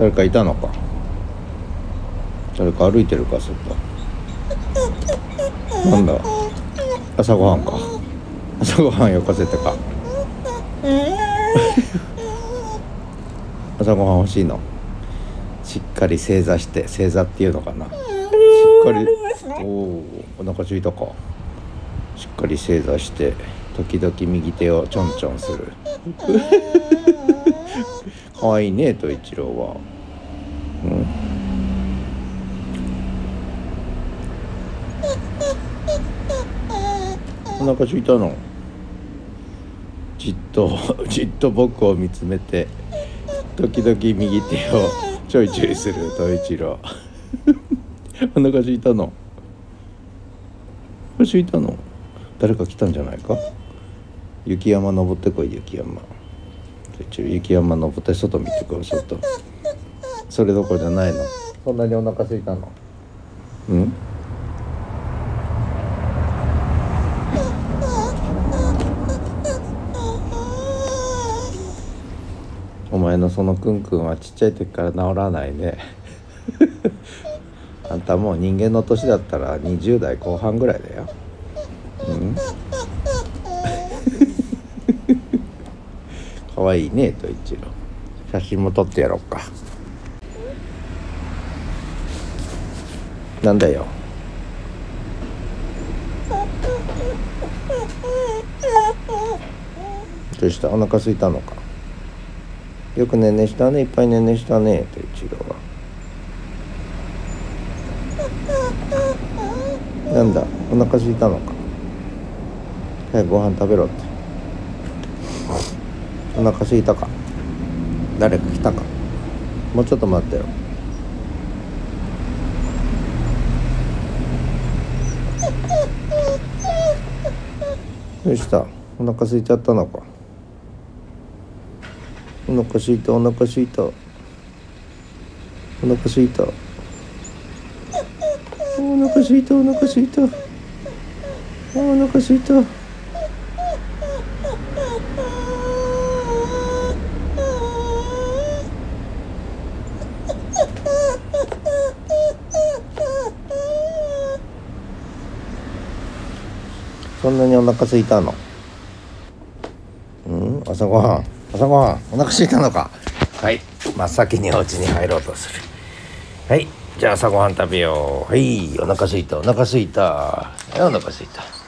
誰かいたのか？誰か歩いてるか？外なんだ？朝ごはんか。朝ごはんよかせてか。朝ごはん欲しいの？しっかり正座して正座っていうのかな？しっかり。おおお腹空いたか。しっかり正座して時々右手をちょんちょんする。かわいねと一郎は。うん？お腹空いたの？じっと じっと僕を見つめて時々右手をちょいちょいすると一郎。お腹空いたの？お腹空いたの？誰か来たんじゃないか？雪山登ってこい雪山。一応雪山登って外見てこい外それどころじゃないの。そんなにお腹空いたの？うん？お前のそのクンクンはちっちゃい時から治らないね。あんたもう人間の年だったら20代後半ぐらいだよ。うん？かわいいねと一郎。写真も撮ってやろうか。なんだよ。どうした？お腹空いたのか？よくねんねしたねいっぱいねんねしたねと一郎は。なんだ？お腹空いたのか？早くご飯食べろって。お腹空いたか？誰か来たか？もうちょっと待ってよ。どうしたお腹空いちゃったのか？お腹空いたお腹空いた。お腹空いた。お腹空いたお腹空いた。お腹空いた。そんなにお腹空いたの？うん？朝ごはん？朝ごはん？お腹空いたのか？はい。真っ先にお家に入ろうとする。はい。じゃあ朝ごはん食べよう。はい。お腹空いた。お腹空いた。はいお腹空いた